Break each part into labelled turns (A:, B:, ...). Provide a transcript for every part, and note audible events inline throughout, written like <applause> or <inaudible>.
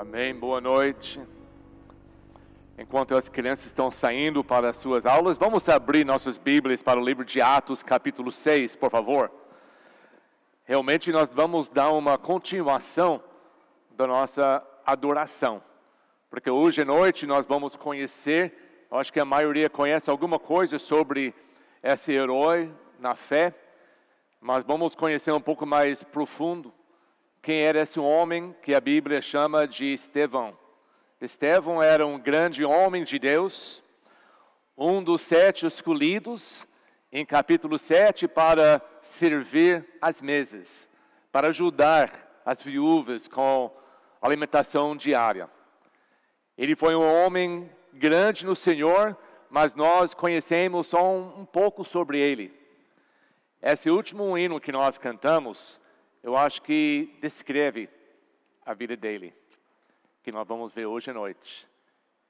A: Amém. Boa noite. Enquanto as crianças estão saindo para as suas aulas, vamos abrir nossas Bíblias para o livro de Atos, capítulo 6, por favor. Realmente nós vamos dar uma continuação da nossa adoração. Porque hoje à noite nós vamos conhecer, acho que a maioria conhece alguma coisa sobre esse herói na fé, mas vamos conhecer um pouco mais profundo quem era esse homem que a Bíblia chama de Estevão. Estevão era um grande homem de Deus, um dos sete escolhidos em capítulo 7 para servir as mesas, para ajudar as viúvas com alimentação diária. Ele foi um homem grande no Senhor, mas nós conhecemos só um, um pouco sobre ele. Esse último hino que nós cantamos, eu acho que descreve a vida dele, que nós vamos ver hoje à noite.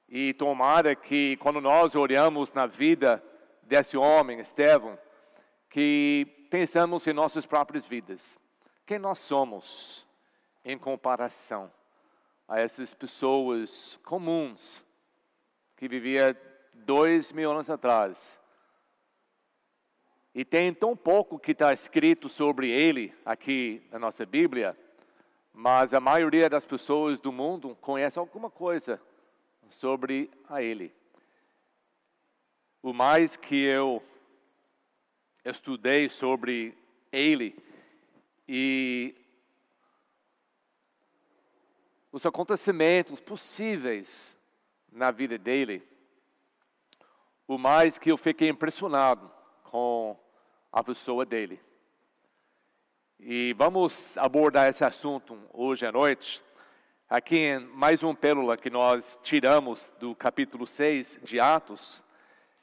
A: E tomara que quando nós olhamos na vida desse homem, Estevão, que pensamos em nossas próprias vidas. Quem nós somos em comparação a essas pessoas comuns que vivia dois mil anos atrás e tem tão pouco que está escrito sobre ele aqui na nossa Bíblia, mas a maioria das pessoas do mundo conhece alguma coisa sobre a ele. O mais que eu estudei sobre ele e os acontecimentos possíveis na vida dele, o mais que eu fiquei impressionado com a pessoa dele. E vamos abordar esse assunto hoje à noite. Aqui em mais uma pérola que nós tiramos do capítulo 6 de Atos.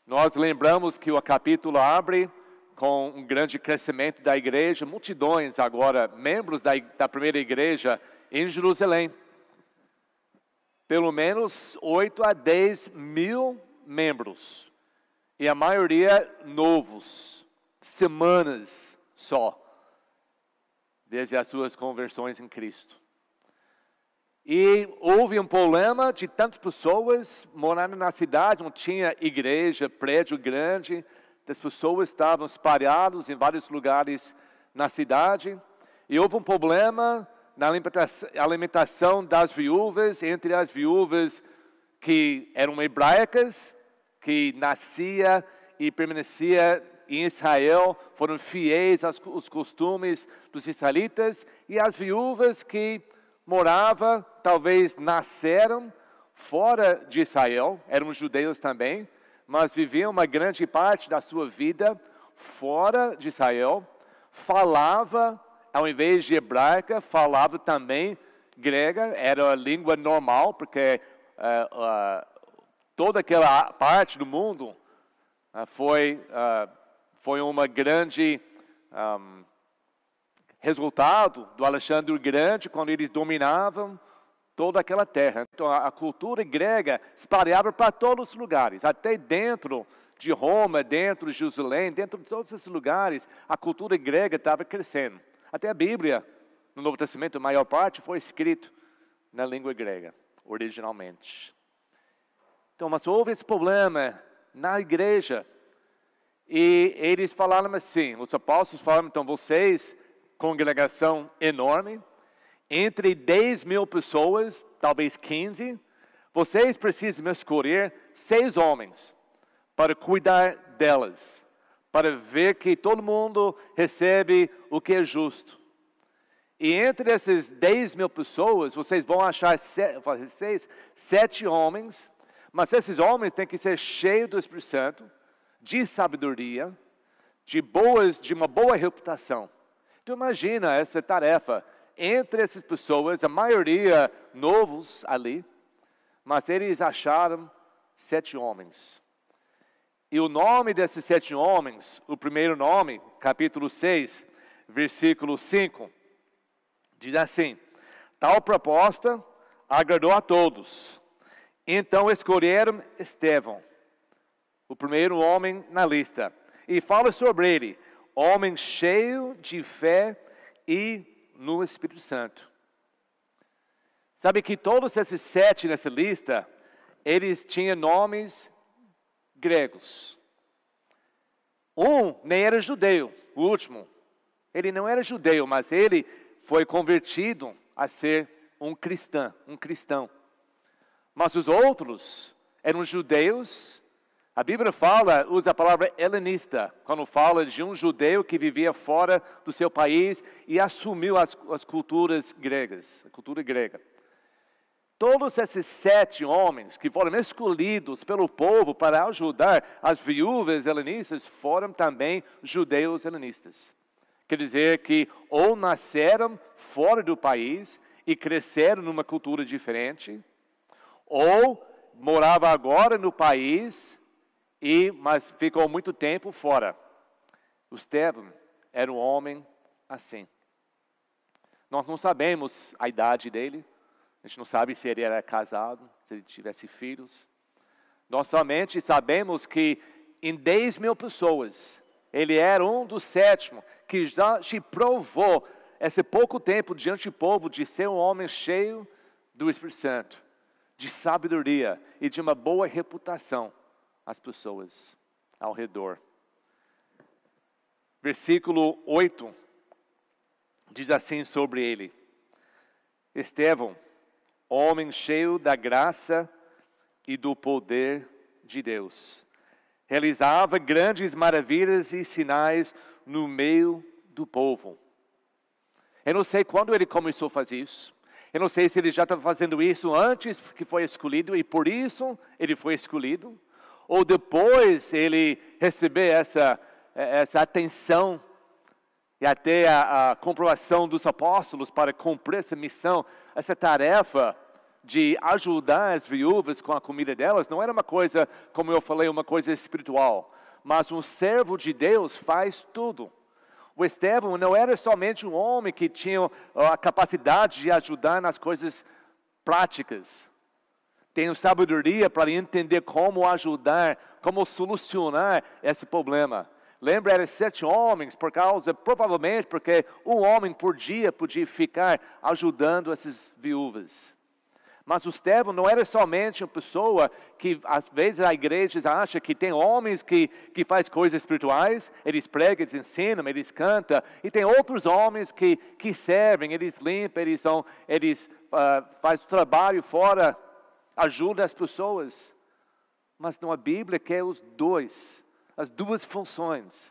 A: Nós lembramos que o capítulo abre com um grande crescimento da igreja, multidões agora, membros da, da primeira igreja em Jerusalém. Pelo menos 8 a 10 mil membros e a maioria novos, semanas só, desde as suas conversões em Cristo. E houve um problema de tantas pessoas morando na cidade, não tinha igreja, prédio grande, as pessoas estavam espalhadas em vários lugares na cidade, e houve um problema na alimentação das viúvas, entre as viúvas que eram hebraicas que nascia e permanecia em Israel, foram fiéis aos costumes dos israelitas, e as viúvas que moravam, talvez nasceram fora de Israel, eram judeus também, mas viviam uma grande parte da sua vida fora de Israel, falava, ao invés de hebraica, falava também grega, era a língua normal, porque uh, uh, toda aquela parte do mundo uh, foi, uh, foi uma grande um, resultado do Alexandre o Grande, quando eles dominavam toda aquela terra. Então, a, a cultura grega espalhava para todos os lugares, até dentro de Roma, dentro de Jerusalém, dentro de todos esses lugares, a cultura grega estava crescendo. Até a Bíblia, no Novo Testamento, a maior parte foi escrito na língua grega, originalmente. Então, mas houve esse problema na igreja. E eles falaram assim, os apóstolos falaram, então vocês, congregação enorme, entre 10 mil pessoas, talvez 15, vocês precisam escolher seis homens para cuidar delas, para ver que todo mundo recebe o que é justo. E entre essas 10 mil pessoas, vocês vão achar seis, sete homens mas esses homens têm que ser cheios do Espírito Santo, de sabedoria, de boas, de uma boa reputação. Então imagina essa tarefa entre essas pessoas, a maioria novos ali, mas eles acharam sete homens. E o nome desses sete homens, o primeiro nome, capítulo 6, versículo 5, diz assim: Tal proposta agradou a todos então escolheram Estevão, o primeiro homem na lista, e fala sobre ele, homem cheio de fé e no Espírito Santo. Sabe que todos esses sete nessa lista, eles tinham nomes gregos. Um nem era judeu, o último. Ele não era judeu, mas ele foi convertido a ser um cristão, um cristão. Mas os outros eram judeus. A Bíblia fala, usa a palavra helenista, quando fala de um judeu que vivia fora do seu país e assumiu as, as culturas gregas, a cultura grega. Todos esses sete homens que foram escolhidos pelo povo para ajudar as viúvas helenistas foram também judeus helenistas. Quer dizer que ou nasceram fora do país e cresceram numa cultura diferente, ou morava agora no país e mas ficou muito tempo fora. O Estevão era um homem assim. Nós não sabemos a idade dele, a gente não sabe se ele era casado, se ele tivesse filhos. Nós somente sabemos que em 10 mil pessoas, ele era um dos sétimos que já te provou esse pouco tempo diante do povo de ser um homem cheio do Espírito Santo, de sabedoria e de uma boa reputação às pessoas ao redor. Versículo 8 diz assim sobre ele: Estevão, homem cheio da graça e do poder de Deus. Realizava grandes maravilhas e sinais no meio do povo. Eu não sei quando ele começou a fazer isso. Eu não sei se ele já estava fazendo isso antes que foi escolhido e por isso ele foi escolhido, ou depois ele recebeu essa, essa atenção e até a, a comprovação dos apóstolos para cumprir essa missão, essa tarefa de ajudar as viúvas com a comida delas, não era uma coisa, como eu falei, uma coisa espiritual, mas um servo de Deus faz tudo. O Estevão não era somente um homem que tinha a capacidade de ajudar nas coisas práticas. Tem sabedoria para entender como ajudar, como solucionar esse problema. Lembra, eram sete homens, por causa, provavelmente, porque um homem por dia podia ficar ajudando essas viúvas. Mas o Estevão não era somente uma pessoa que, às vezes, a igreja acha que tem homens que, que faz coisas espirituais, eles pregam, eles ensinam, eles cantam, e tem outros homens que, que servem, eles limpam, eles, são, eles uh, fazem trabalho fora, ajudam as pessoas. Mas não a Bíblia quer os dois as duas funções.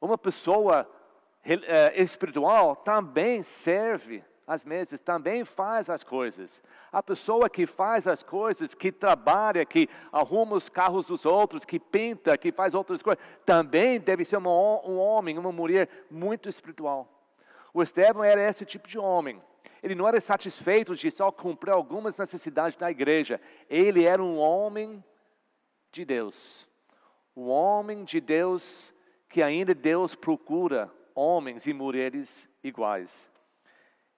A: Uma pessoa uh, espiritual também serve às mesas, também faz as coisas. A pessoa que faz as coisas, que trabalha, que arruma os carros dos outros, que pinta, que faz outras coisas, também deve ser uma, um homem, uma mulher muito espiritual. O Estevão era esse tipo de homem. Ele não era satisfeito de só cumprir algumas necessidades da igreja. Ele era um homem de Deus o homem de Deus que ainda Deus procura homens e mulheres iguais.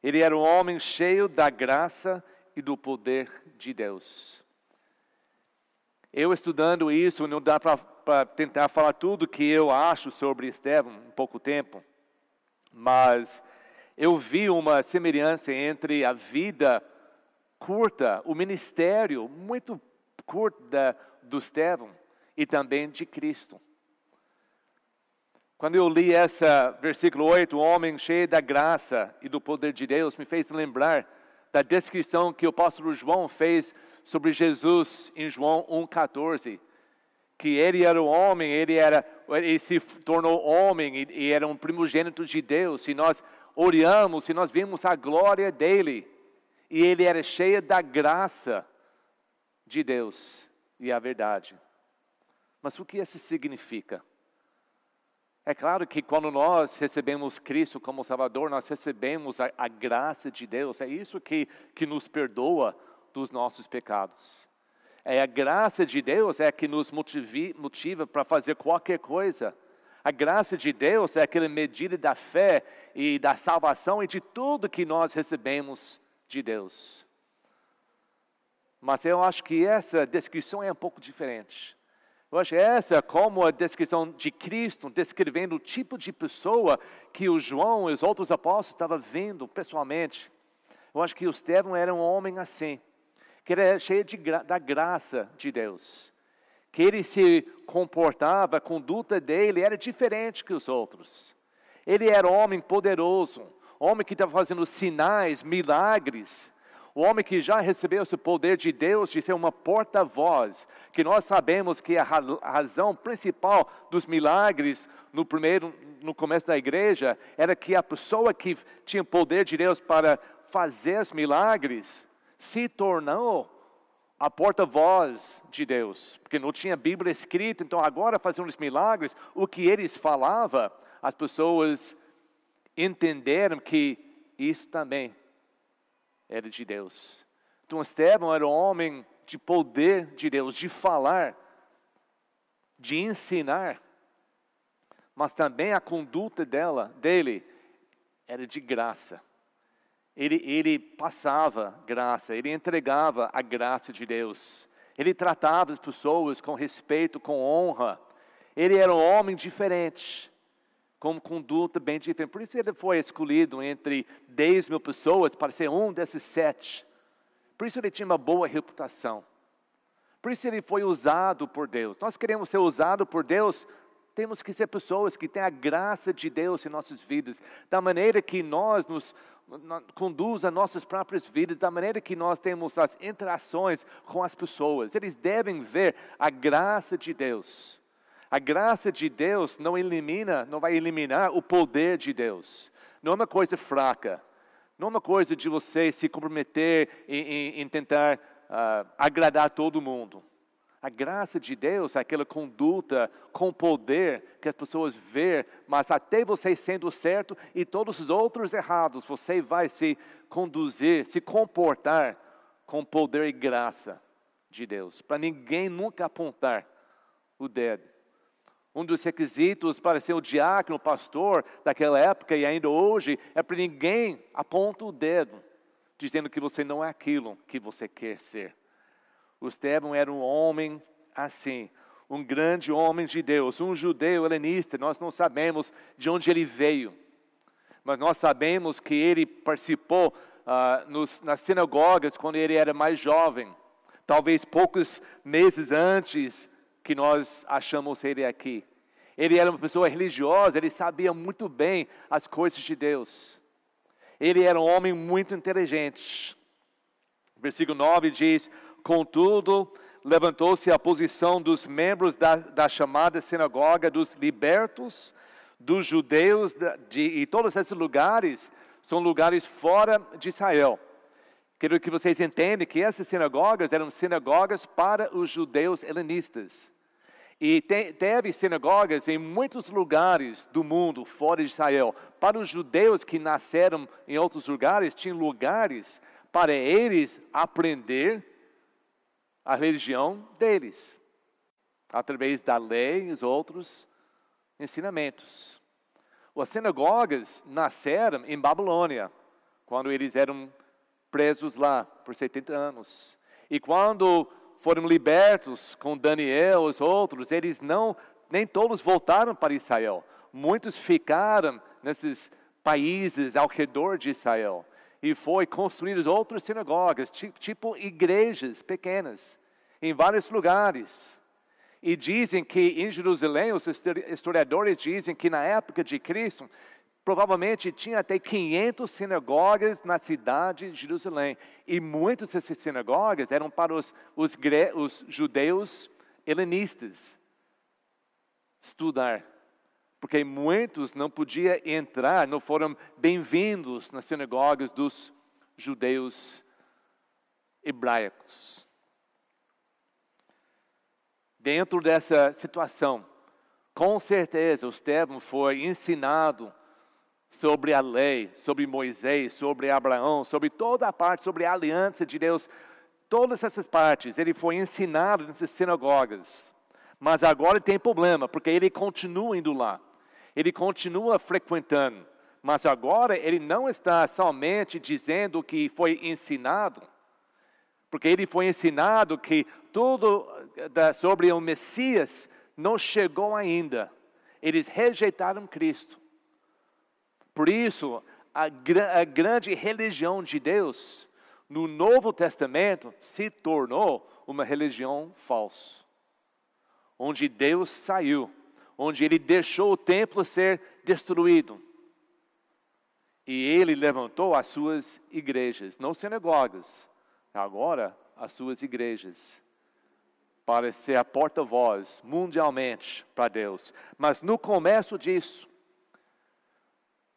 A: Ele era um homem cheio da graça e do poder de Deus. Eu estudando isso, não dá para tentar falar tudo que eu acho sobre Estevão em pouco tempo, mas eu vi uma semelhança entre a vida curta, o ministério muito curto do Estevão e também de Cristo. Quando eu li esse versículo 8, o homem cheio da graça e do poder de Deus, me fez lembrar da descrição que o apóstolo João fez sobre Jesus em João 1,14. Que ele era o homem, ele, era, ele se tornou homem e, e era um primogênito de Deus. Se nós olhamos, se nós vimos a glória dele, e ele era cheio da graça de Deus e a verdade. Mas o que isso significa? É claro que quando nós recebemos Cristo como Salvador, nós recebemos a, a graça de Deus, é isso que, que nos perdoa dos nossos pecados. É a graça de Deus é que nos motiva para fazer qualquer coisa. A graça de Deus é aquela medida da fé e da salvação e de tudo que nós recebemos de Deus. Mas eu acho que essa descrição é um pouco diferente. Eu acho essa como a descrição de Cristo, descrevendo o tipo de pessoa que o João e os outros apóstolos estavam vendo pessoalmente. Eu acho que o Estevão era um homem assim, que era cheio de da graça de Deus. Que ele se comportava, a conduta dele era diferente que os outros. Ele era homem poderoso, homem que estava fazendo sinais, milagres, o homem que já recebeu esse poder de Deus de ser uma porta-voz, que nós sabemos que a razão principal dos milagres no primeiro, no começo da igreja, era que a pessoa que tinha poder de Deus para fazer os milagres se tornou a porta-voz de Deus, porque não tinha Bíblia escrita, então agora fazendo os milagres, o que eles falavam, as pessoas entenderam que isso também era de Deus. Então Estevão era um homem de poder de Deus, de falar, de ensinar, mas também a conduta dela, dele era de graça. Ele, ele passava graça, ele entregava a graça de Deus. Ele tratava as pessoas com respeito, com honra. Ele era um homem diferente com conduta bem diferente. Por isso ele foi escolhido entre 10 mil pessoas para ser um desses sete. Por isso ele tinha uma boa reputação. Por isso ele foi usado por Deus. Nós queremos ser usados por Deus, temos que ser pessoas que têm a graça de Deus em nossas vidas, da maneira que nós nos conduz a nossas próprias vidas, da maneira que nós temos as interações com as pessoas. Eles devem ver a graça de Deus. A graça de Deus não elimina, não vai eliminar o poder de Deus. Não é uma coisa fraca. Não é uma coisa de você se comprometer em, em, em tentar uh, agradar todo mundo. A graça de Deus é aquela conduta com poder que as pessoas vê, mas até você sendo certo e todos os outros errados, você vai se conduzir, se comportar com poder e graça de Deus, para ninguém nunca apontar o dedo um dos requisitos para ser o diácono, o pastor daquela época e ainda hoje é para ninguém aponta o dedo, dizendo que você não é aquilo que você quer ser. O Estevão era um homem assim, um grande homem de Deus, um judeu helenista. Nós não sabemos de onde ele veio, mas nós sabemos que ele participou uh, nos, nas sinagogas quando ele era mais jovem, talvez poucos meses antes que nós achamos ele aqui. Ele era uma pessoa religiosa, ele sabia muito bem as coisas de Deus. Ele era um homem muito inteligente. Versículo 9 diz: Contudo, levantou-se a posição dos membros da, da chamada sinagoga dos libertos, dos judeus, de, e todos esses lugares são lugares fora de Israel. Quero que vocês entendam que essas sinagogas eram sinagogas para os judeus helenistas. E te, teve sinagogas em muitos lugares do mundo, fora de Israel. Para os judeus que nasceram em outros lugares, tinham lugares para eles aprender a religião deles, através da lei e os outros ensinamentos. As sinagogas nasceram em Babilônia, quando eles eram presos lá por 70 anos. E quando foram libertos com Daniel, os outros, eles não, nem todos voltaram para Israel. Muitos ficaram nesses países ao redor de Israel. E foi construídas outras sinagogas, tipo, tipo igrejas pequenas, em vários lugares. E dizem que em Jerusalém, os historiadores dizem que na época de Cristo, provavelmente tinha até 500 sinagogas na cidade de Jerusalém. E muitas dessas sinagogas eram para os, os, os judeus helenistas estudar. Porque muitos não podiam entrar, não foram bem-vindos nas sinagogas dos judeus hebraicos. Dentro dessa situação, com certeza o Estevão foi ensinado sobre a lei, sobre Moisés, sobre Abraão, sobre toda a parte, sobre a aliança de Deus, todas essas partes, ele foi ensinado nessas sinagogas. Mas agora tem problema, porque ele continua indo lá, ele continua frequentando, mas agora ele não está somente dizendo que foi ensinado, porque ele foi ensinado que tudo sobre o Messias não chegou ainda. Eles rejeitaram Cristo. Por isso, a, a grande religião de Deus, no Novo Testamento, se tornou uma religião falsa. Onde Deus saiu, onde ele deixou o templo ser destruído. E ele levantou as suas igrejas, não sinagogas, agora as suas igrejas, para ser a porta-voz mundialmente para Deus. Mas no começo disso,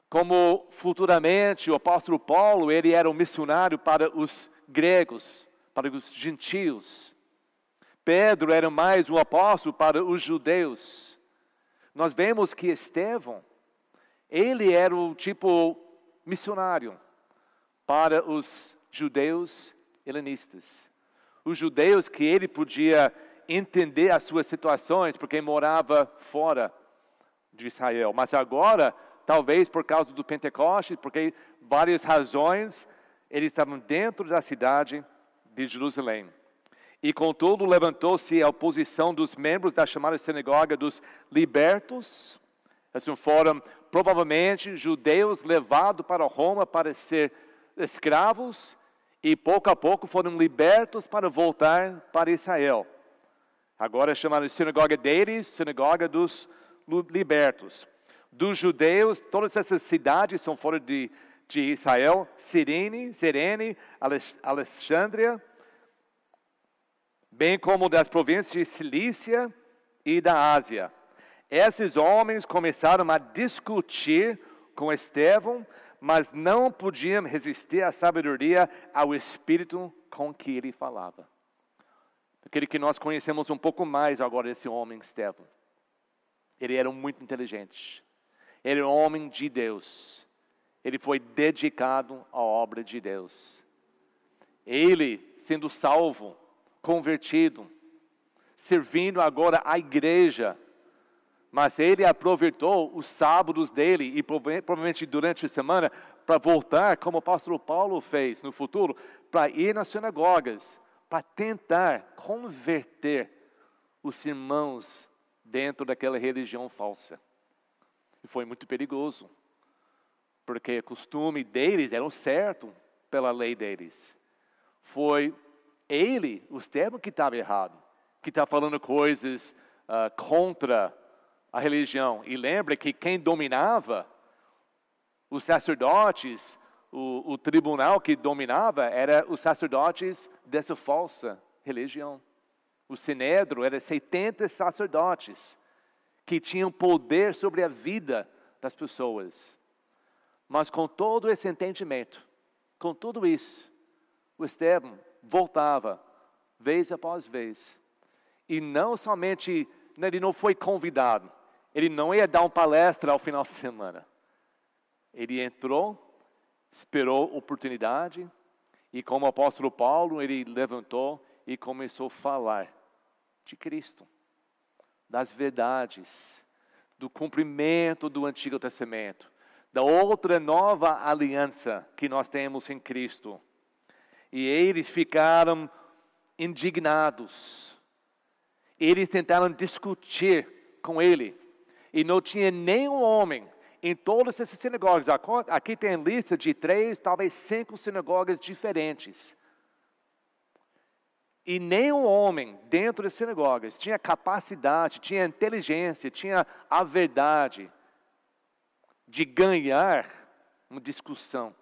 A: como futuramente o apóstolo Paulo, ele era um missionário para os gregos, para os gentios. Pedro era mais um apóstolo para os judeus. Nós vemos que Estevão, ele era o tipo missionário para os judeus helenistas. Os judeus que ele podia entender as suas situações, porque morava fora de Israel. Mas agora talvez por causa do Pentecostes, porque várias razões, eles estavam dentro da cidade de Jerusalém. E contudo levantou-se a oposição dos membros da chamada sinagoga dos libertos. Assim foram provavelmente judeus levados para Roma para ser escravos e pouco a pouco foram libertos para voltar para Israel. Agora é chamada sinagoga deles, sinagoga dos libertos dos judeus, todas essas cidades são fora de, de Israel, Sirene, Sirene, Alexandria, bem como das províncias de Cilícia e da Ásia. Esses homens começaram a discutir com Estevão, mas não podiam resistir à sabedoria, ao espírito com que ele falava. Aquele que nós conhecemos um pouco mais agora, esse homem Estevão. Ele era muito inteligente. Ele é um homem de Deus. Ele foi dedicado à obra de Deus. Ele, sendo salvo, convertido, servindo agora a igreja, mas ele aproveitou os sábados dele e provavelmente durante a semana para voltar, como o apóstolo Paulo fez no futuro, para ir nas sinagogas, para tentar converter os irmãos dentro daquela religião falsa. E foi muito perigoso, porque o costume deles era certo pela lei deles. Foi ele, o Estevão, que estava errado, que está falando coisas uh, contra a religião. E lembra que quem dominava, os sacerdotes, o, o tribunal que dominava, era os sacerdotes dessa falsa religião. O Sinedro era 70 sacerdotes que tinham poder sobre a vida das pessoas. Mas com todo esse entendimento, com tudo isso, o Estevão voltava vez após vez. E não somente, né, ele não foi convidado, ele não ia dar uma palestra ao final de semana. Ele entrou, esperou oportunidade, e como o apóstolo Paulo, ele levantou e começou a falar de Cristo das verdades, do cumprimento do Antigo Testamento, da outra nova aliança que nós temos em Cristo. E eles ficaram indignados. Eles tentaram discutir com ele. E não tinha nenhum homem em todas essas sinagogas. Aqui tem lista de três, talvez cinco sinagogas diferentes. E nenhum homem dentro das sinagogas tinha capacidade, tinha inteligência, tinha a verdade de ganhar uma discussão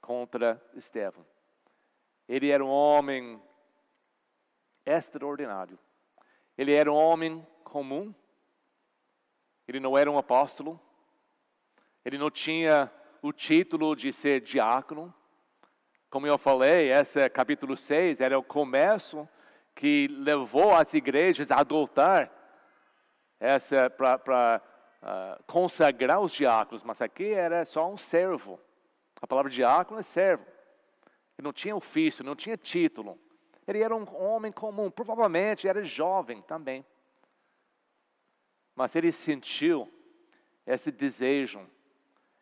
A: contra Estevão. Ele era um homem extraordinário. Ele era um homem comum. Ele não era um apóstolo. Ele não tinha o título de ser diácono. Como eu falei, esse capítulo 6 era o começo que levou as igrejas a adotar essa para uh, consagrar os diáconos, mas aqui era só um servo. A palavra diácono é servo. Ele não tinha ofício, não tinha título. Ele era um homem comum, provavelmente era jovem também. Mas ele sentiu esse desejo,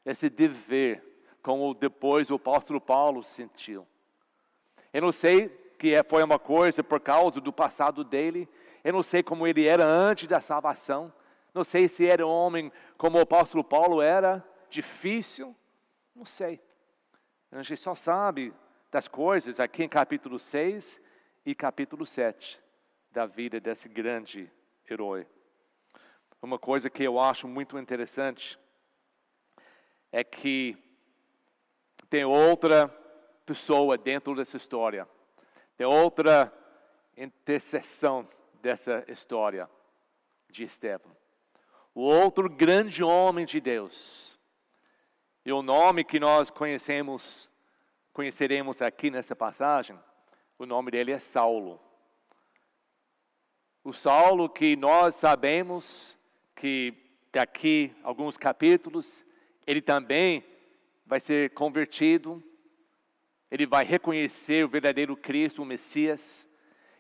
A: esse dever como depois o apóstolo Paulo sentiu. Eu não sei que é, foi uma coisa por causa do passado dele, eu não sei como ele era antes da salvação, não sei se era um homem como o apóstolo Paulo era, difícil, Não sei. A gente só sabe das coisas aqui em capítulo 6 e capítulo 7 da vida desse grande herói. Uma coisa que eu acho muito interessante é que tem outra pessoa dentro dessa história, tem outra interseção dessa história de Estevão. O outro grande homem de Deus. E o nome que nós conhecemos, conheceremos aqui nessa passagem, o nome dele é Saulo. O Saulo que nós sabemos que daqui alguns capítulos ele também vai ser convertido, ele vai reconhecer o verdadeiro Cristo, o Messias,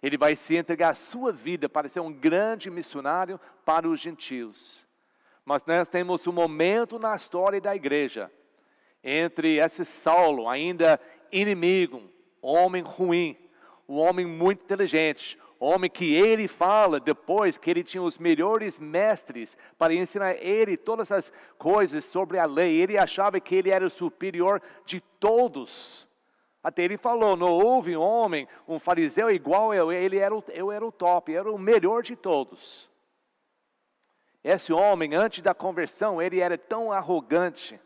A: ele vai se entregar a sua vida para ser um grande missionário para os gentios. Mas nós temos um momento na história da igreja entre esse Saulo, ainda inimigo, homem ruim, um homem muito inteligente, homem que ele fala depois que ele tinha os melhores mestres para ensinar ele todas as coisas sobre a lei. Ele achava que ele era o superior de todos. Até ele falou: não houve um homem, um fariseu igual eu, ele era o, eu era o top, era o melhor de todos. Esse homem, antes da conversão, ele era tão arrogante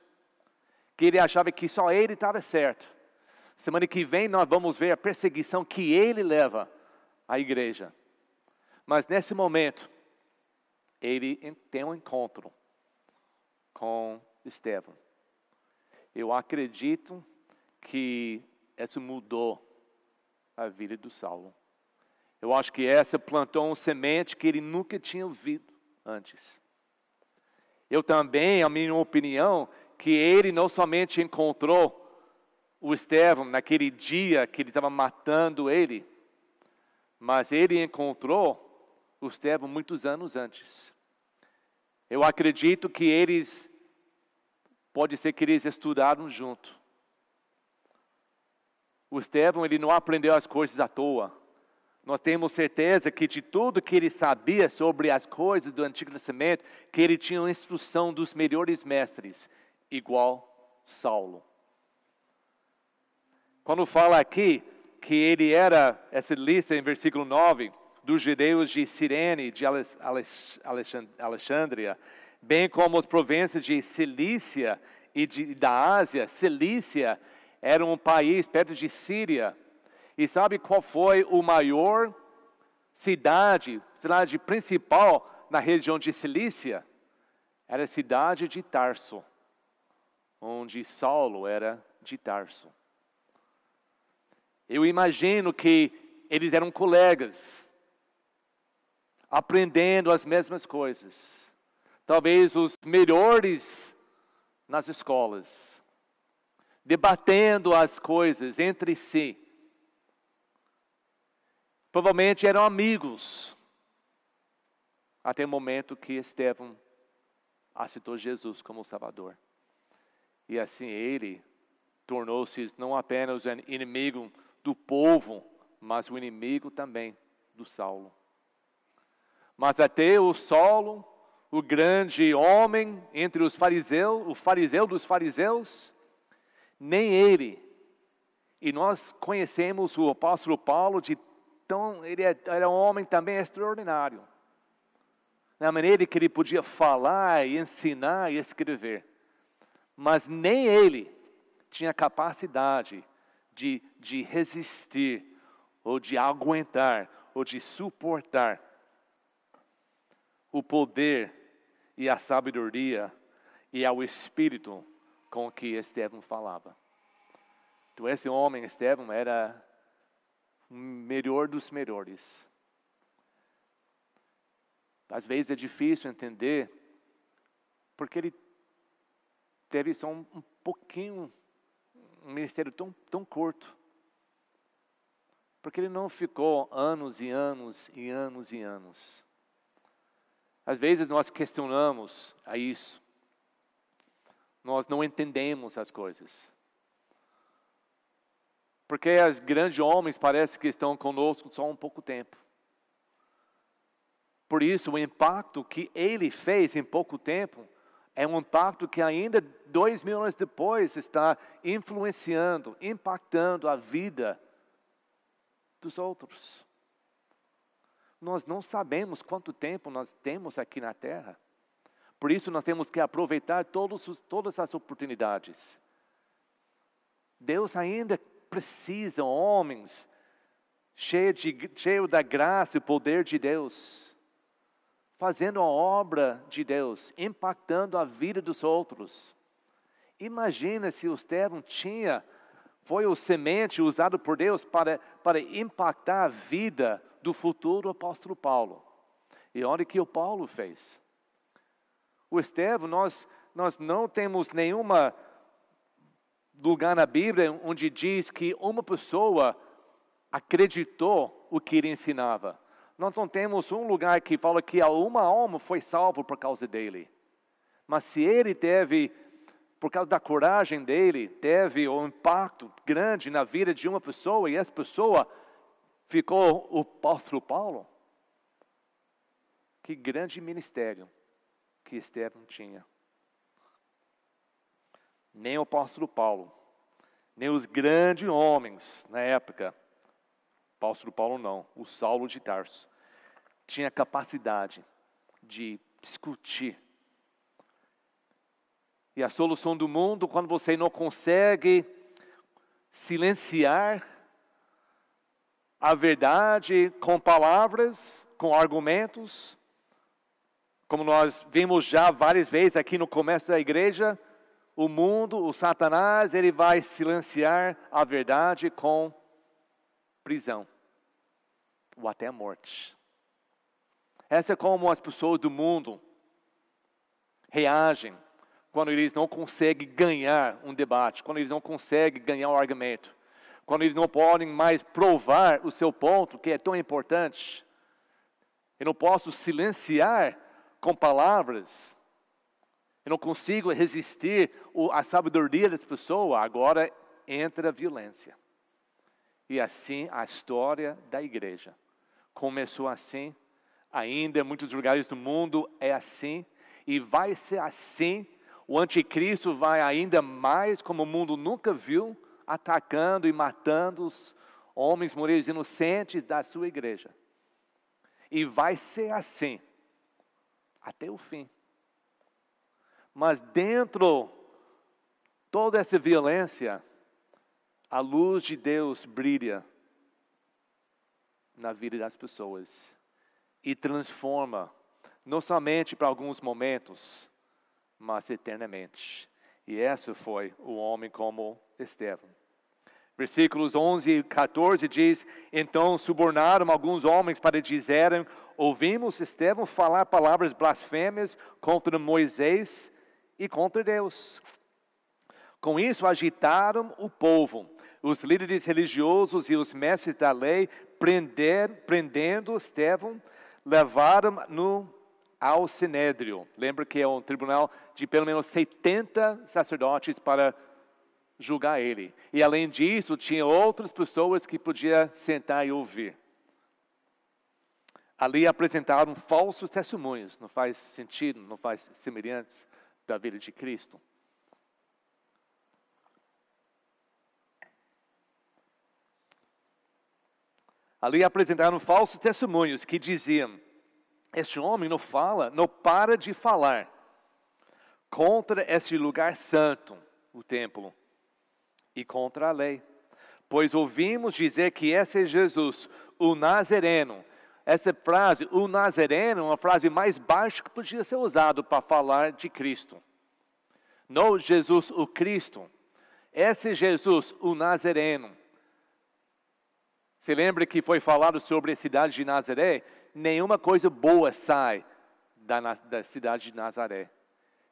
A: que ele achava que só ele estava certo. Semana que vem nós vamos ver a perseguição que ele leva à igreja. Mas nesse momento, ele tem um encontro com Estevão. Eu acredito que essa mudou a vida do Saulo. Eu acho que essa plantou uma semente que ele nunca tinha ouvido antes. Eu também, a minha opinião, que ele não somente encontrou o Estevão naquele dia que ele estava matando ele, mas ele encontrou o Estevão muitos anos antes. Eu acredito que eles, pode ser que eles estudaram junto. O Estevão, ele não aprendeu as coisas à toa. Nós temos certeza que de tudo que ele sabia sobre as coisas do Antigo Testamento, que ele tinha uma instrução dos melhores mestres, igual Saulo. Quando fala aqui que ele era, essa lista em versículo 9, dos judeus de Sirene, de Alexandria, bem como as províncias de Cilícia e de, da Ásia, Cilícia era um país perto de Síria. E sabe qual foi o maior cidade, cidade principal na região de Cilícia? Era a cidade de Tarso, onde Saulo era de Tarso. Eu imagino que eles eram colegas, aprendendo as mesmas coisas. Talvez os melhores nas escolas debatendo as coisas entre si. Provavelmente eram amigos, até o momento que Estevão aceitou Jesus como Salvador. E assim ele tornou-se não apenas o inimigo do povo, mas o inimigo também do Saulo. Mas até o Saulo, o grande homem entre os fariseus, o fariseu dos fariseus, nem ele. E nós conhecemos o apóstolo Paulo de tão, ele é, era um homem também extraordinário. Na maneira que ele podia falar, ensinar e escrever. Mas nem ele tinha capacidade de, de resistir, ou de aguentar, ou de suportar o poder e a sabedoria e ao espírito com que Estevão falava. Então, esse homem, Estevão, era o melhor dos melhores. Às vezes é difícil entender, porque ele teve só um, um pouquinho, um ministério tão, tão curto. Porque ele não ficou anos e anos e anos e anos. Às vezes nós questionamos a isso nós não entendemos as coisas. Porque os grandes homens parece que estão conosco só um pouco tempo. Por isso, o impacto que ele fez em pouco tempo É um impacto que ainda dois mil anos depois está influenciando, impactando a vida dos outros. Nós não sabemos quanto tempo nós temos aqui na Terra. Por isso nós temos que aproveitar os, todas as oportunidades. Deus ainda precisa homens cheios de, cheio da graça e poder de Deus, fazendo a obra de Deus, impactando a vida dos outros. Imagina se o Estevão tinha, foi o semente usado por Deus para, para impactar a vida do futuro apóstolo Paulo. E olha o que o Paulo fez. O Estevão, nós, nós não temos nenhuma lugar na Bíblia onde diz que uma pessoa acreditou o que ele ensinava. Nós não temos um lugar que fala que uma alma foi salva por causa dele. Mas se ele teve, por causa da coragem dele, teve um impacto grande na vida de uma pessoa e essa pessoa ficou o apóstolo Paulo, que grande ministério que Estevão tinha. Nem o apóstolo Paulo, nem os grandes homens na época, apóstolo Paulo não, o Saulo de Tarso, tinha capacidade de discutir. E a solução do mundo, quando você não consegue silenciar a verdade com palavras, com argumentos, como nós vimos já várias vezes aqui no começo da igreja, o mundo, o Satanás, ele vai silenciar a verdade com prisão ou até morte. Essa é como as pessoas do mundo reagem quando eles não conseguem ganhar um debate, quando eles não conseguem ganhar um argumento, quando eles não podem mais provar o seu ponto, que é tão importante. Eu não posso silenciar com palavras. Eu não consigo resistir à sabedoria dessa pessoa. Agora entra a violência. E assim a história da igreja começou assim. Ainda em muitos lugares do mundo é assim. E vai ser assim. O anticristo vai ainda mais, como o mundo nunca viu, atacando e matando os homens, mulheres inocentes da sua igreja. E vai ser assim até o fim. Mas dentro toda essa violência, a luz de Deus brilha na vida das pessoas e transforma, não somente para alguns momentos, mas eternamente. E esse foi o homem como Estevão. Versículos 11 e 14 diz: Então subornaram alguns homens para dizerem: Ouvimos Estevão falar palavras blasfêmias contra Moisés e contra Deus. Com isso agitaram o povo. Os líderes religiosos e os mestres da lei, prender, prendendo Estevão, levaram-no ao Sinédrio. Lembra que é um tribunal de pelo menos 70 sacerdotes para julgar ele. E além disso, tinha outras pessoas que podia sentar e ouvir. Ali apresentaram falsos testemunhos, não faz sentido, não faz semelhantes da vida de Cristo. Ali apresentaram falsos testemunhos que diziam: Este homem não fala, não para de falar contra este lugar santo, o templo e contra a lei. Pois ouvimos dizer que esse é Jesus, o Nazareno. Essa frase, o Nazareno, é uma frase mais baixa que podia ser usada para falar de Cristo. Não Jesus, o Cristo. Esse Jesus, o Nazareno. Se lembra que foi falado sobre a cidade de Nazaré? Nenhuma coisa boa sai da, da cidade de Nazaré.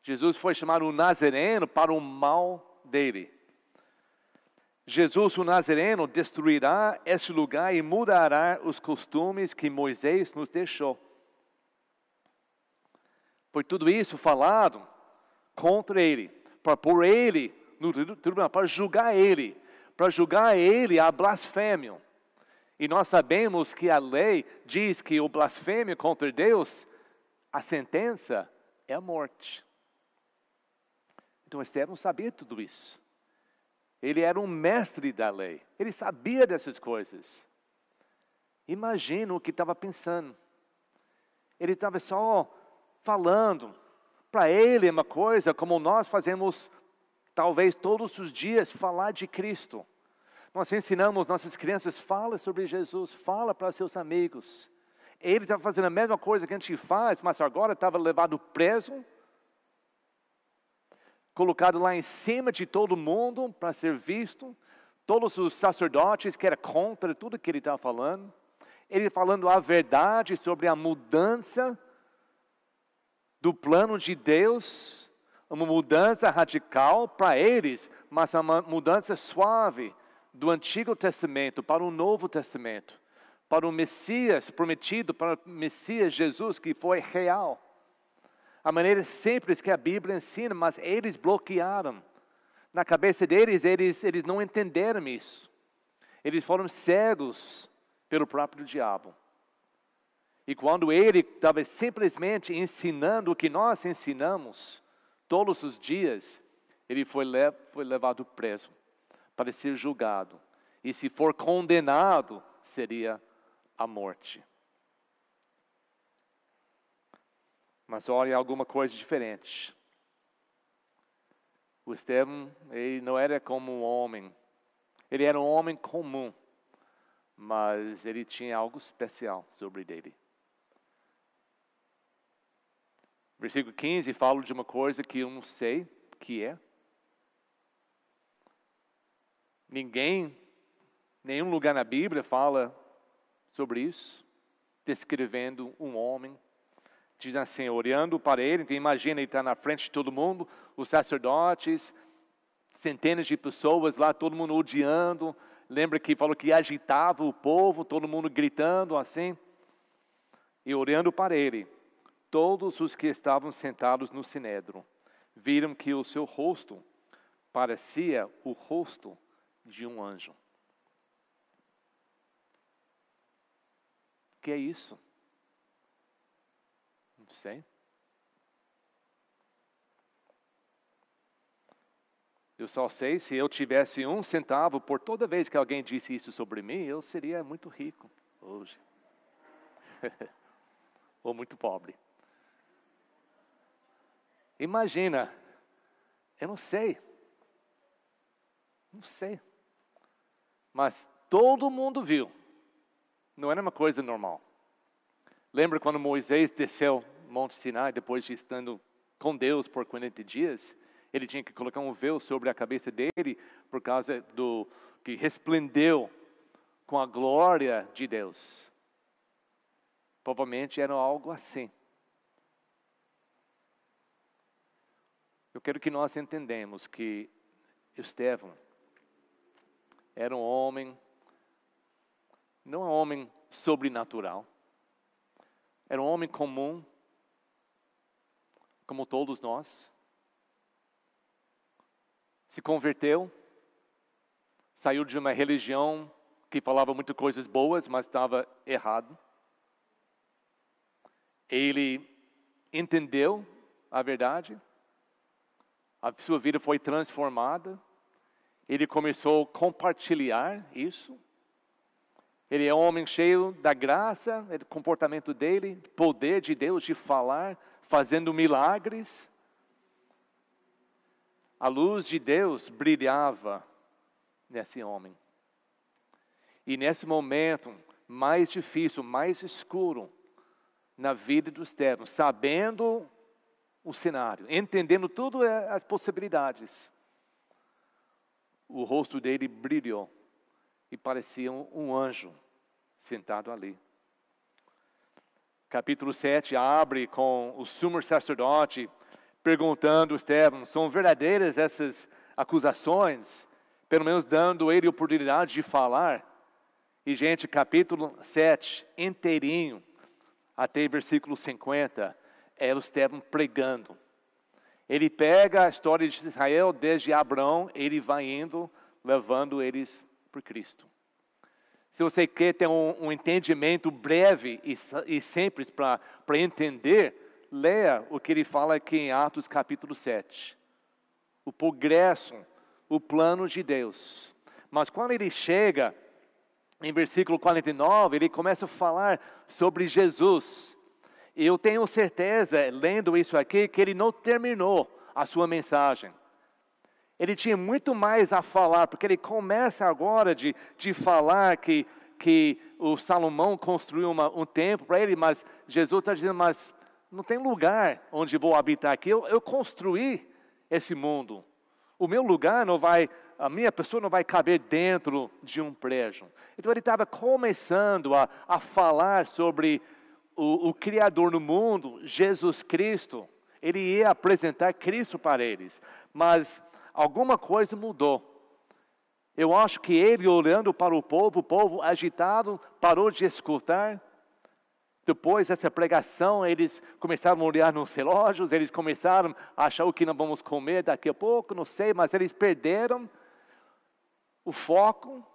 A: Jesus foi chamado o Nazareno para o mal dele. Jesus o Nazareno destruirá este lugar e mudará os costumes que Moisés nos deixou. Por tudo isso falado contra ele, para pôr ele no tribunal, para julgar ele, para julgar ele a blasfêmia. E nós sabemos que a lei diz que o blasfêmio contra Deus, a sentença é a morte. Então Estevão sabia tudo isso. Ele era um mestre da lei. Ele sabia dessas coisas. Imagina o que estava pensando. Ele estava só falando. Para ele é uma coisa como nós fazemos, talvez todos os dias, falar de Cristo. Nós ensinamos nossas crianças, fala sobre Jesus, fala para seus amigos. Ele estava fazendo a mesma coisa que a gente faz, mas agora estava levado preso colocado lá em cima de todo mundo para ser visto, todos os sacerdotes que eram contra tudo que ele estava falando, ele falando a verdade sobre a mudança do plano de Deus, uma mudança radical para eles, mas uma mudança suave do Antigo Testamento para o Novo Testamento, para o Messias prometido, para o Messias Jesus que foi real a maneira simples que a Bíblia ensina, mas eles bloquearam. Na cabeça deles, eles, eles não entenderam isso. Eles foram cegos pelo próprio diabo. E quando ele estava simplesmente ensinando o que nós ensinamos todos os dias, ele foi, lev foi levado preso para ser julgado. E se for condenado, seria a morte. Mas olha alguma coisa diferente. O Estevão, ele não era como um homem. Ele era um homem comum. Mas ele tinha algo especial sobre ele. Versículo 15 fala de uma coisa que eu não sei que é. Ninguém, nenhum lugar na Bíblia fala sobre isso, descrevendo um homem. Diz assim, orando para ele, então imagina ele está na frente de todo mundo, os sacerdotes, centenas de pessoas lá, todo mundo odiando, lembra que falou que agitava o povo, todo mundo gritando assim, e orando para ele, todos os que estavam sentados no sinédrio, viram que o seu rosto parecia o rosto de um anjo. Que é isso? sei. Eu só sei se eu tivesse um centavo por toda vez que alguém disse isso sobre mim, eu seria muito rico hoje. <laughs> Ou muito pobre. Imagina, eu não sei. Não sei. Mas todo mundo viu. Não era uma coisa normal. Lembra quando Moisés desceu Monte Sinai, depois de estando com Deus por 40 dias, ele tinha que colocar um véu sobre a cabeça dele por causa do que resplendeu com a glória de Deus. Provavelmente era algo assim. Eu quero que nós entendamos que Estevão era um homem, não um homem sobrenatural, era um homem comum, como todos nós, se converteu, saiu de uma religião que falava muitas coisas boas, mas estava errado. Ele entendeu a verdade, a sua vida foi transformada, ele começou a compartilhar isso. Ele é um homem cheio da graça, do comportamento dele, poder de Deus de falar, fazendo milagres. A luz de Deus brilhava nesse homem. E nesse momento mais difícil, mais escuro na vida do Estevão, sabendo o cenário, entendendo todas as possibilidades, o rosto dele brilhou e parecia um anjo sentado ali capítulo 7 abre com o sumo sacerdote perguntando a Estevão, são verdadeiras essas acusações? Pelo menos dando ele oportunidade de falar. E, gente, capítulo 7, inteirinho, até versículo 50, é o Estevão pregando. Ele pega a história de Israel desde Abraão, ele vai indo, levando eles por Cristo. Se você quer ter um, um entendimento breve e, e simples para entender, leia o que ele fala aqui em Atos capítulo 7. o progresso, o plano de Deus. Mas quando ele chega em versículo 49, ele começa a falar sobre Jesus. E eu tenho certeza, lendo isso aqui, que ele não terminou a sua mensagem. Ele tinha muito mais a falar, porque ele começa agora de, de falar que, que o Salomão construiu uma, um templo para ele, mas Jesus está dizendo, mas não tem lugar onde vou habitar aqui. Eu, eu construí esse mundo. O meu lugar não vai, a minha pessoa não vai caber dentro de um prédio. Então ele estava começando a, a falar sobre o, o Criador no mundo, Jesus Cristo. Ele ia apresentar Cristo para eles. Mas alguma coisa mudou. Eu acho que ele, olhando para o povo, o povo agitado, parou de escutar. Depois dessa pregação, eles começaram a olhar nos relógios, eles começaram a achar o que nós vamos comer daqui a pouco, não sei, mas eles perderam o foco.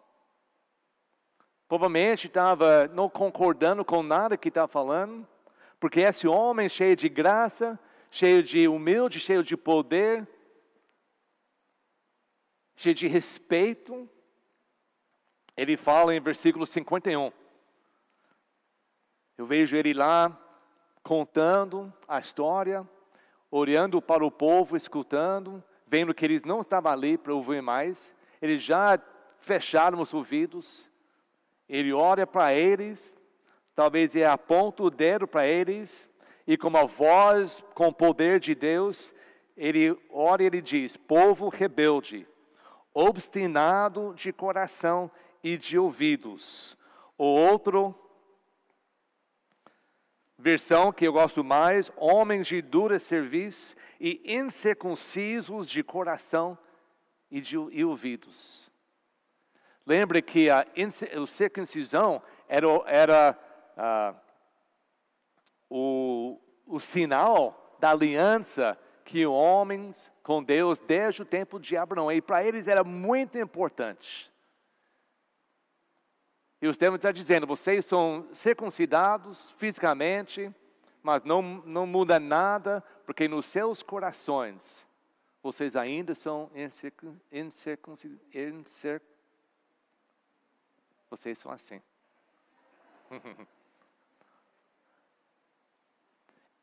A: Provavelmente estava não concordando com nada que estava falando, porque esse homem cheio de graça, cheio de humilde, cheio de poder, cheio de respeito. Ele fala em versículo 51. Eu vejo ele lá contando a história, olhando para o povo, escutando, vendo que eles não estavam ali para ouvir mais, eles já fecharam os ouvidos. Ele olha para eles, talvez ele aponta o dedo para eles, e com uma voz com o poder de Deus, ele ora e ele diz: Povo rebelde, obstinado de coração e de ouvidos. O outro versão que eu gosto mais, homens de dura serviço e incircuncisos de coração e de e ouvidos. Lembre que a, circuncisão era, era uh, o, o sinal da aliança que homens com Deus desde o tempo de Abraão. E para eles era muito importante. E os termos está dizendo, vocês são circuncidados fisicamente, mas não, não muda nada, porque nos seus corações vocês ainda são incircuncidados. Incir, vocês são assim. <laughs>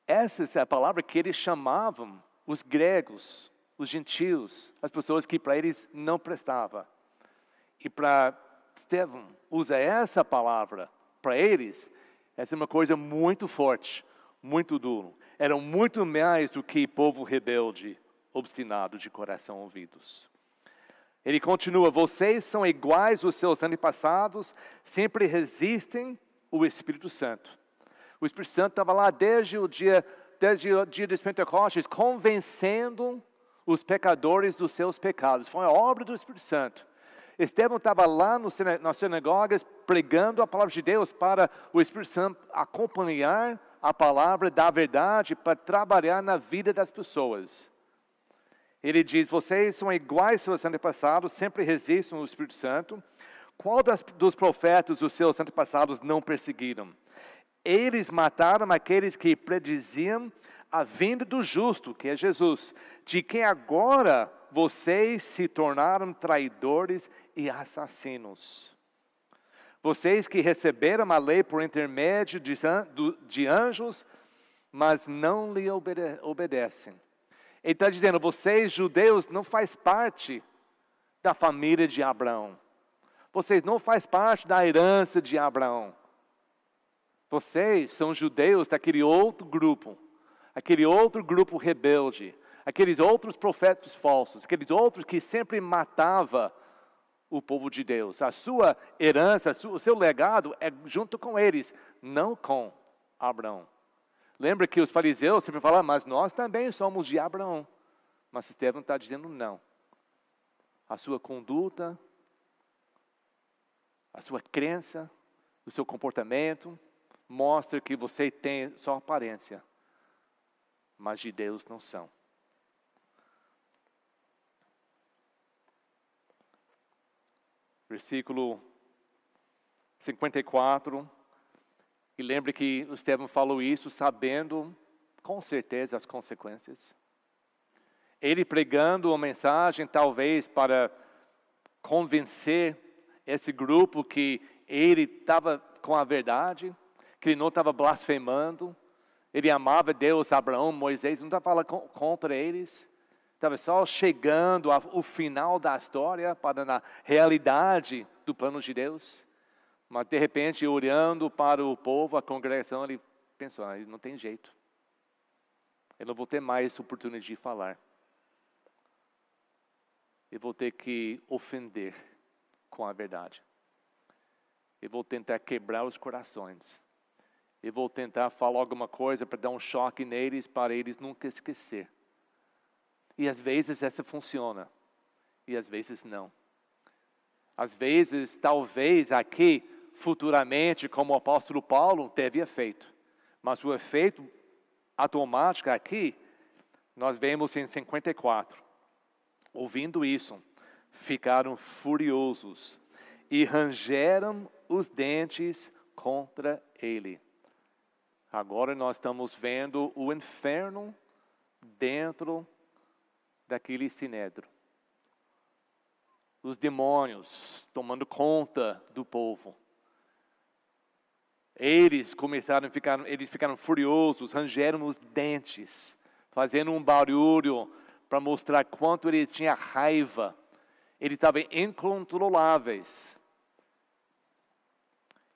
A: Essa é a palavra que eles chamavam os gregos, os gentios, as pessoas que para eles não prestava. E para Estevão usa essa palavra para eles, essa é uma coisa muito forte, muito duro. Eram muito mais do que povo rebelde, obstinado de coração ouvidos. Ele continua: vocês são iguais aos seus antepassados, sempre resistem o Espírito Santo. O Espírito Santo estava lá desde o dia desde o dia dos Pentecostes, convencendo os pecadores dos seus pecados. Foi a obra do Espírito Santo. Estevão estava lá no, nas sinagogas pregando a palavra de Deus para o Espírito Santo acompanhar a palavra da verdade para trabalhar na vida das pessoas. Ele diz: Vocês são iguais seus antepassados, sempre resistem ao Espírito Santo. Qual das, dos profetas os seus antepassados não perseguiram? Eles mataram aqueles que prediziam a vinda do justo, que é Jesus, de quem agora vocês se tornaram traidores e assassinos. Vocês que receberam a lei por intermédio de, anjos, mas não lhe obede obedecem. Ele está dizendo: vocês, judeus, não faz parte da família de Abraão. Vocês não faz parte da herança de Abraão. Vocês são judeus daquele outro grupo, aquele outro grupo rebelde, aqueles outros profetas falsos, aqueles outros que sempre matava o povo de Deus. A sua herança, o seu legado é junto com eles, não com Abraão. Lembra que os fariseus sempre falavam, mas nós também somos de Abraão. Mas Estevão está dizendo não. A sua conduta, a sua crença, o seu comportamento, mostra que você tem só aparência, mas de Deus não são. Versículo 54. E lembre que o Estevão falou isso sabendo com certeza as consequências. Ele pregando uma mensagem, talvez para convencer esse grupo que ele estava com a verdade, que ele não estava blasfemando, ele amava Deus, Abraão, Moisés, não estava falando contra eles, estava só chegando ao final da história para na realidade do plano de Deus. Mas de repente, olhando para o povo, a congregação, ele pensou: ah, não tem jeito. Eu não vou ter mais oportunidade de falar. Eu vou ter que ofender com a verdade. Eu vou tentar quebrar os corações. Eu vou tentar falar alguma coisa para dar um choque neles, para eles nunca esquecer. E às vezes essa funciona, e às vezes não. Às vezes, talvez aqui, futuramente, como o apóstolo Paulo teve efeito. Mas o efeito automático aqui, nós vemos em 54. Ouvindo isso, ficaram furiosos e rangeram os dentes contra ele. Agora nós estamos vendo o inferno dentro daquele sinédrio. Os demônios tomando conta do povo. Eles começaram a ficar, eles ficaram furiosos, rangeram os dentes, fazendo um barulho para mostrar quanto ele tinha raiva. Eles estavam incontroláveis.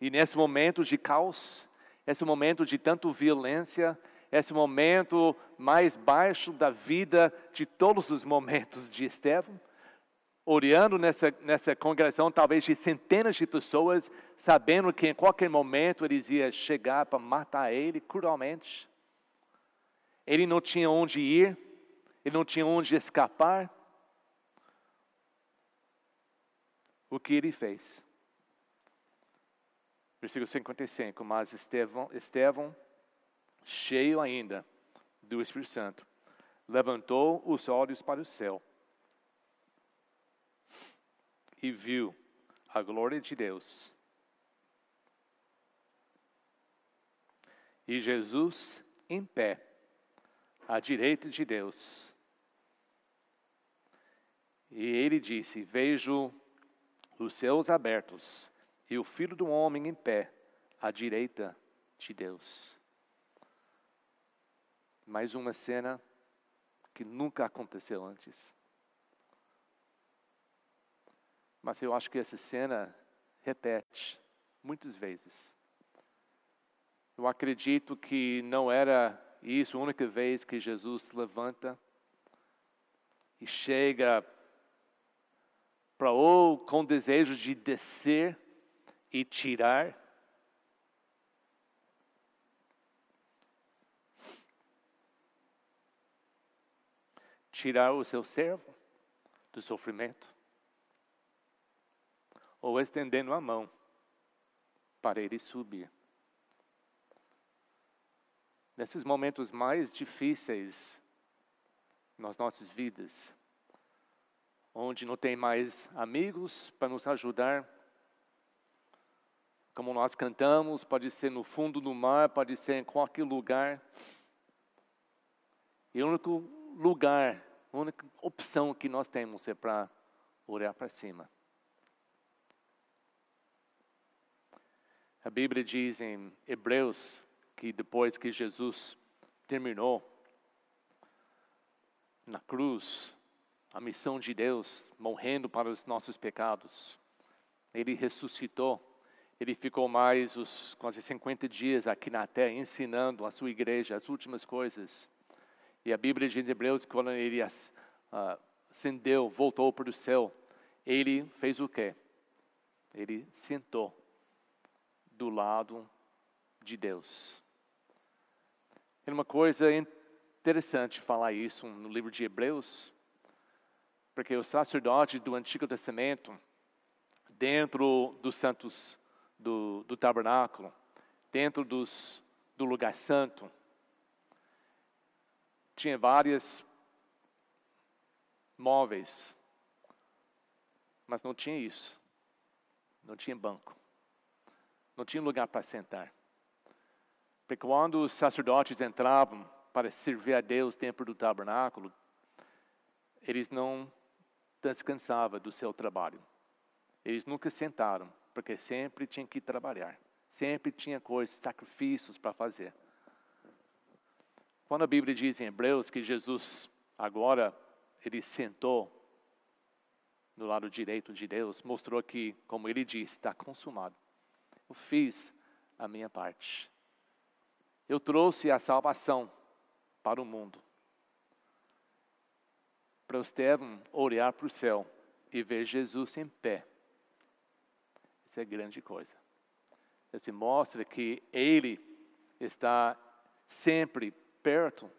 A: E nesse momento de caos, esse momento de tanto violência, esse momento mais baixo da vida de todos os momentos de Estevão, olhando nessa, nessa congregação, talvez de centenas de pessoas, sabendo que em qualquer momento eles iam chegar para matar ele cruelmente. Ele não tinha onde ir, ele não tinha onde escapar. O que ele fez? Versículo 55, mas Estevão, Estevão, cheio ainda do Espírito Santo, levantou os olhos para o céu e viu a glória de Deus. E Jesus em pé, à direita de Deus. E ele disse: Vejo os céus abertos e o filho do homem em pé, à direita de Deus. Mais uma cena que nunca aconteceu antes. Mas eu acho que essa cena repete muitas vezes. Eu acredito que não era isso a única vez que Jesus se levanta e chega para ou com desejo de descer e tirar. Tirar o seu servo do sofrimento ou estendendo a mão para ele subir. Nesses momentos mais difíceis nas nossas vidas, onde não tem mais amigos para nos ajudar, como nós cantamos, pode ser no fundo do mar, pode ser em qualquer lugar. E o único lugar, a única opção que nós temos é para olhar para cima. A Bíblia diz em Hebreus que depois que Jesus terminou na cruz a missão de Deus, morrendo para os nossos pecados, ele ressuscitou. Ele ficou mais os quase 50 dias aqui na terra ensinando a sua igreja as últimas coisas. E a Bíblia diz em Hebreus que quando ele ascendeu, voltou para o céu, ele fez o quê? Ele sentou do lado de Deus. É uma coisa interessante falar isso no livro de Hebreus, porque o sacerdote do Antigo Testamento, dentro dos santos do, do tabernáculo, dentro dos, do lugar santo, tinha várias móveis, mas não tinha isso, não tinha banco não tinha lugar para sentar. Porque quando os sacerdotes entravam para servir a Deus dentro do tabernáculo, eles não descansavam do seu trabalho. Eles nunca sentaram, porque sempre tinham que trabalhar. Sempre tinha coisas, sacrifícios para fazer. Quando a Bíblia diz em Hebreus que Jesus agora ele sentou no lado direito de Deus, mostrou que, como ele disse, está consumado. Eu fiz a minha parte. Eu trouxe a salvação para o mundo. Para Estevão olhar para o céu e ver Jesus em pé. Isso é grande coisa. Isso mostra que Ele está sempre perto,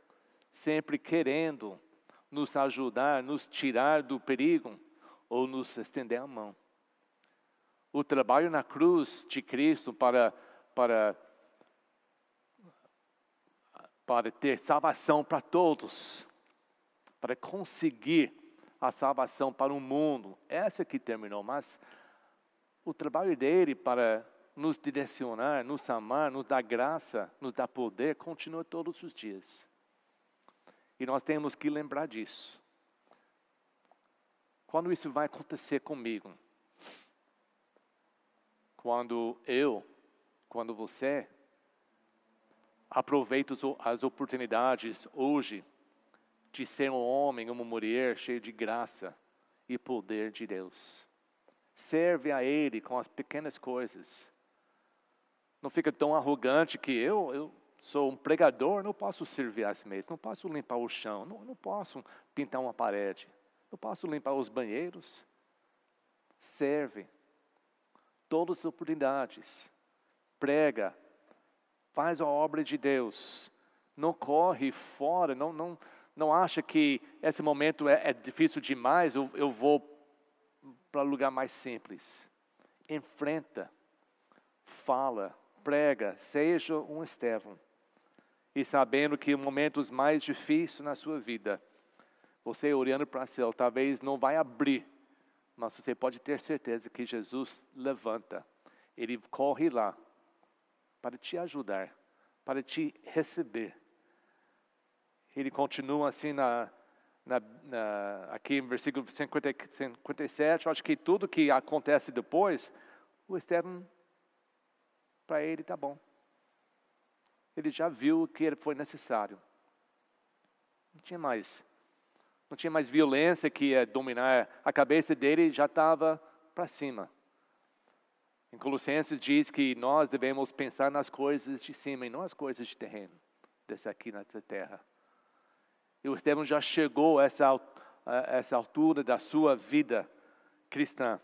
A: sempre querendo nos ajudar, nos tirar do perigo ou nos estender a mão. O trabalho na cruz de Cristo para, para, para ter salvação para todos, para conseguir a salvação para o mundo, essa que terminou, mas o trabalho dele para nos direcionar, nos amar, nos dar graça, nos dar poder, continua todos os dias. E nós temos que lembrar disso. Quando isso vai acontecer comigo? Quando eu, quando você aproveita as oportunidades hoje de ser um homem, uma mulher cheio de graça e poder de Deus. Serve a Ele com as pequenas coisas. Não fica tão arrogante que eu, eu sou um pregador, não posso servir as mesas, não posso limpar o chão, não, não posso pintar uma parede, não posso limpar os banheiros. Serve. Todas as oportunidades. Prega. Faz a obra de Deus. Não corre fora, não, não, não acha que esse momento é, é difícil demais, eu, eu vou para lugar mais simples. Enfrenta, fala, prega, seja um Estevão. E sabendo que momentos mais difíceis na sua vida, você olhando para o céu, talvez não vai abrir, mas você pode ter certeza que Jesus levanta, Ele corre lá para te ajudar, para te receber. Ele continua assim na, na, na, aqui em versículo 50, 57, eu acho que tudo que acontece depois, o Estevão para ele está bom. Ele já viu o que foi necessário. Não tinha mais. Não tinha mais violência que ia dominar. A cabeça dele já estava para cima. Em Colossenses diz que nós devemos pensar nas coisas de cima e não as coisas de terreno, desse aqui na terra. E o Estevão já chegou a essa, a essa altura da sua vida cristã.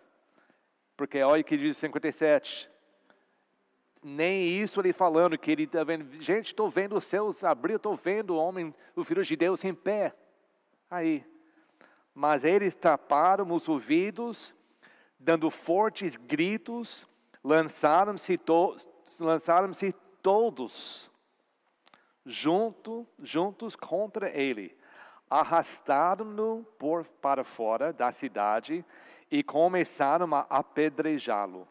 A: Porque olha o que diz 57, nem isso ele falando, que ele está vendo, gente, estou vendo os céus abrir, estou vendo o homem, o Filho de Deus em pé. Aí. Mas eles taparam os ouvidos, dando fortes gritos, lançaram-se to lançaram todos junto, juntos contra ele, arrastaram-no para fora da cidade e começaram a apedrejá-lo.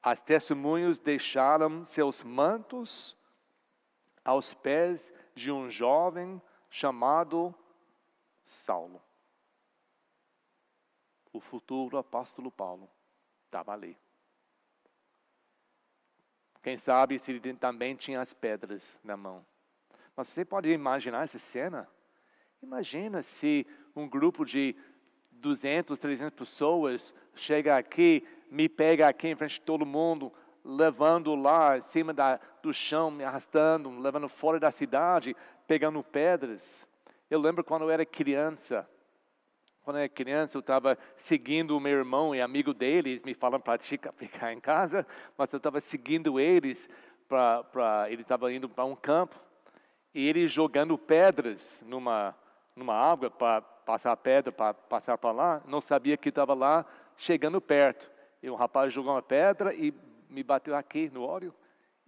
A: As testemunhas deixaram seus mantos aos pés de um jovem chamado Saulo. O futuro apóstolo Paulo estava ali. Quem sabe se ele também tinha as pedras na mão. Mas você pode imaginar essa cena? Imagina se um grupo de 200, 300 pessoas chega aqui me pega aqui em frente de todo mundo, levando lá em cima da, do chão, me arrastando, levando fora da cidade, pegando pedras. Eu lembro quando eu era criança, quando eu era criança, eu estava seguindo o meu irmão e amigo deles, me falam para ficar em casa, mas eu estava seguindo eles, para, para eles estavam indo para um campo, e eles jogando pedras numa, numa água para passar pedra, para passar para lá, não sabia que estava lá, chegando perto. E um rapaz jogou uma pedra e me bateu aqui no óleo.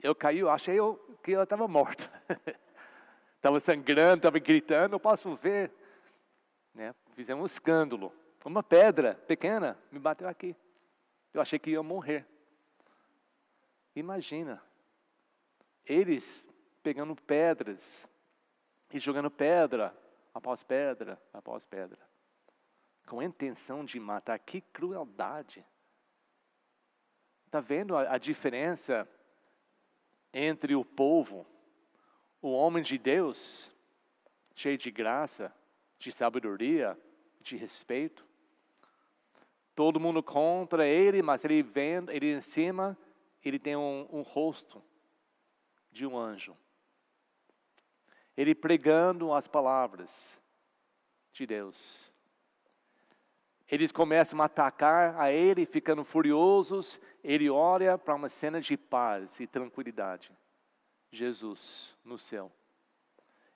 A: Eu caí, achei eu, que eu estava morto. <laughs> Estava sangrando, estava gritando, eu posso ver. Né? Fizemos um escândalo. Uma pedra pequena me bateu aqui. Eu achei que ia morrer. Imagina, eles pegando pedras e jogando pedra após pedra após pedra. com a intenção de matar. Que crueldade! Está vendo a, a diferença entre o povo, o homem de Deus, cheio de graça, de sabedoria, de respeito? Todo mundo contra ele, mas ele vem, ele em cima, ele tem um, um rosto de um anjo. Ele pregando as palavras de Deus. Eles começam a atacar a ele, ficando furiosos. Ele olha para uma cena de paz e tranquilidade. Jesus no céu.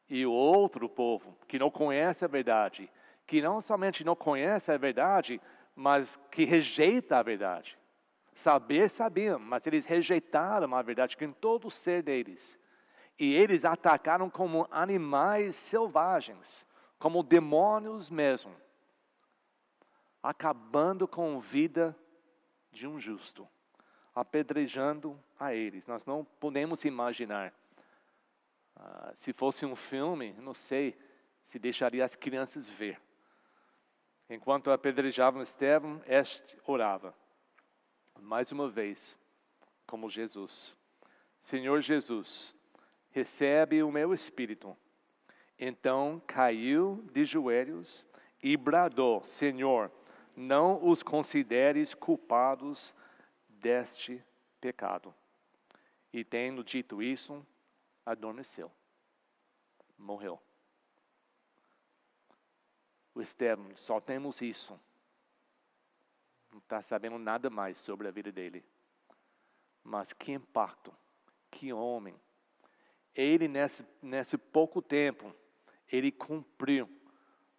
A: E o outro povo, que não conhece a verdade, que não somente não conhece a verdade, mas que rejeita a verdade. Saber sabiam, mas eles rejeitaram a verdade em todo o ser deles. E eles atacaram como animais selvagens, como demônios mesmo, acabando com a vida de um justo, apedrejando a eles. Nós não podemos imaginar. Ah, se fosse um filme, não sei se deixaria as crianças ver. Enquanto apedrejavam Estevão, este orava. Mais uma vez, como Jesus. Senhor Jesus, recebe o meu espírito. Então caiu de joelhos e bradou: Senhor, não os consideres culpados deste pecado. E tendo dito isso, adormeceu, morreu o Esteban, só temos isso. Não está sabendo nada mais sobre a vida dele. Mas que impacto, que homem. Ele, nesse, nesse pouco tempo, ele cumpriu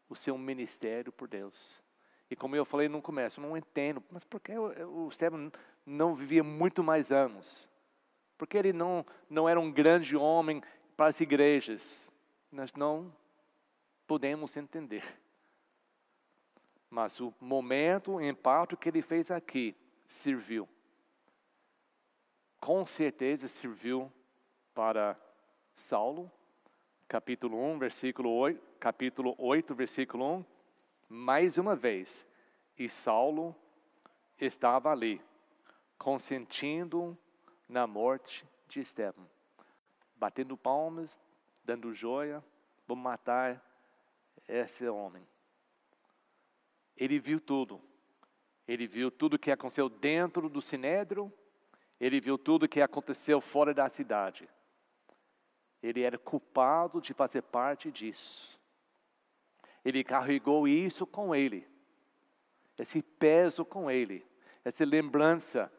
A: o seu ministério por Deus. E como eu falei no começo, eu não entendo, mas por que o, o Esteban não vivia muito mais anos? Porque ele não, não era um grande homem para as igrejas? Nós não podemos entender. Mas o momento, o impacto que ele fez aqui, serviu. Com certeza serviu para Saulo, capítulo 1, versículo 8, capítulo 8, versículo 1, mais uma vez. E Saulo estava ali, consentindo na morte de Estevão, batendo palmas, dando joia, vamos matar esse homem. Ele viu tudo. Ele viu tudo que aconteceu dentro do sinédrio, ele viu tudo que aconteceu fora da cidade. Ele era culpado de fazer parte disso. Ele carregou isso com ele, esse peso com ele, essa lembrança.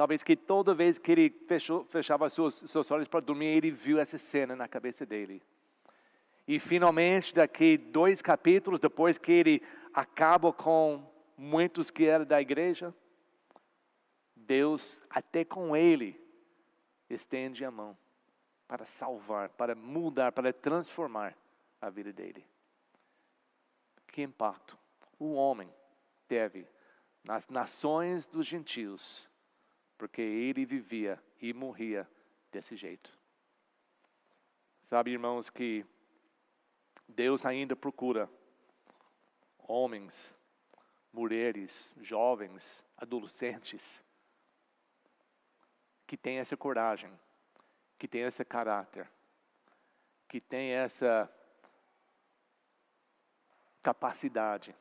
A: Talvez que toda vez que ele fechou, fechava seus, seus olhos para dormir, ele viu essa cena na cabeça dele. E finalmente, daqui dois capítulos depois que ele acaba com muitos que eram da igreja, Deus, até com ele, estende a mão para salvar, para mudar, para transformar a vida dele. Que impacto o homem teve nas nações dos gentios, porque ele vivia e morria desse jeito. Sabe, irmãos, que Deus ainda procura homens, mulheres, jovens, adolescentes, que têm essa coragem, que têm esse caráter, que têm essa capacidade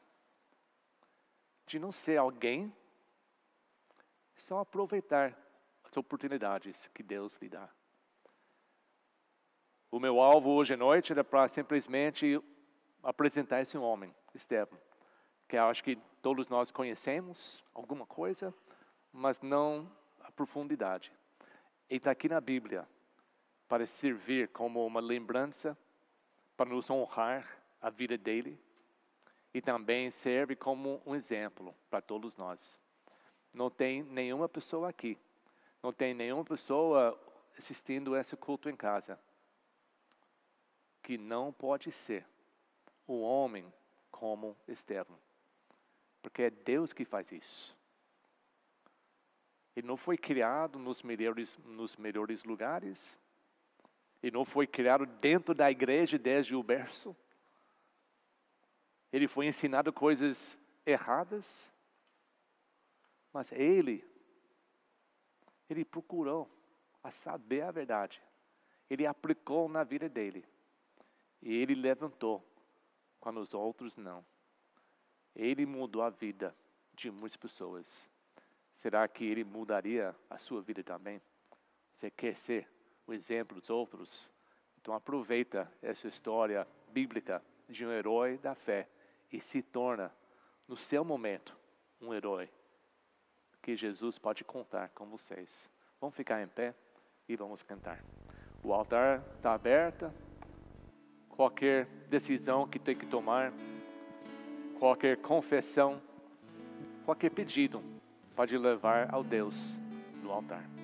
A: de não ser alguém, só aproveitar as oportunidades que Deus lhe dá. O meu alvo hoje à noite era para simplesmente apresentar esse homem, Estevão, que eu acho que todos nós conhecemos alguma coisa, mas não a profundidade. Ele está aqui na Bíblia para servir como uma lembrança, para nos honrar a vida dele, e também serve como um exemplo para todos nós. Não tem nenhuma pessoa aqui, não tem nenhuma pessoa assistindo esse culto em casa que não pode ser o homem como Estevão. Porque é Deus que faz isso. Ele não foi criado nos melhores, nos melhores lugares. Ele não foi criado dentro da igreja desde o berço. Ele foi ensinado coisas erradas, mas ele, ele procurou a saber a verdade. Ele aplicou na vida dele. E ele levantou quando os outros não. Ele mudou a vida de muitas pessoas. Será que ele mudaria a sua vida também? Você quer ser o exemplo dos outros? Então aproveita essa história bíblica de um herói da fé e se torna, no seu momento, um herói que Jesus pode contar com vocês. Vamos ficar em pé e vamos cantar. O altar está aberto. Qualquer decisão que tem que tomar, qualquer confissão, qualquer pedido, pode levar ao Deus no altar.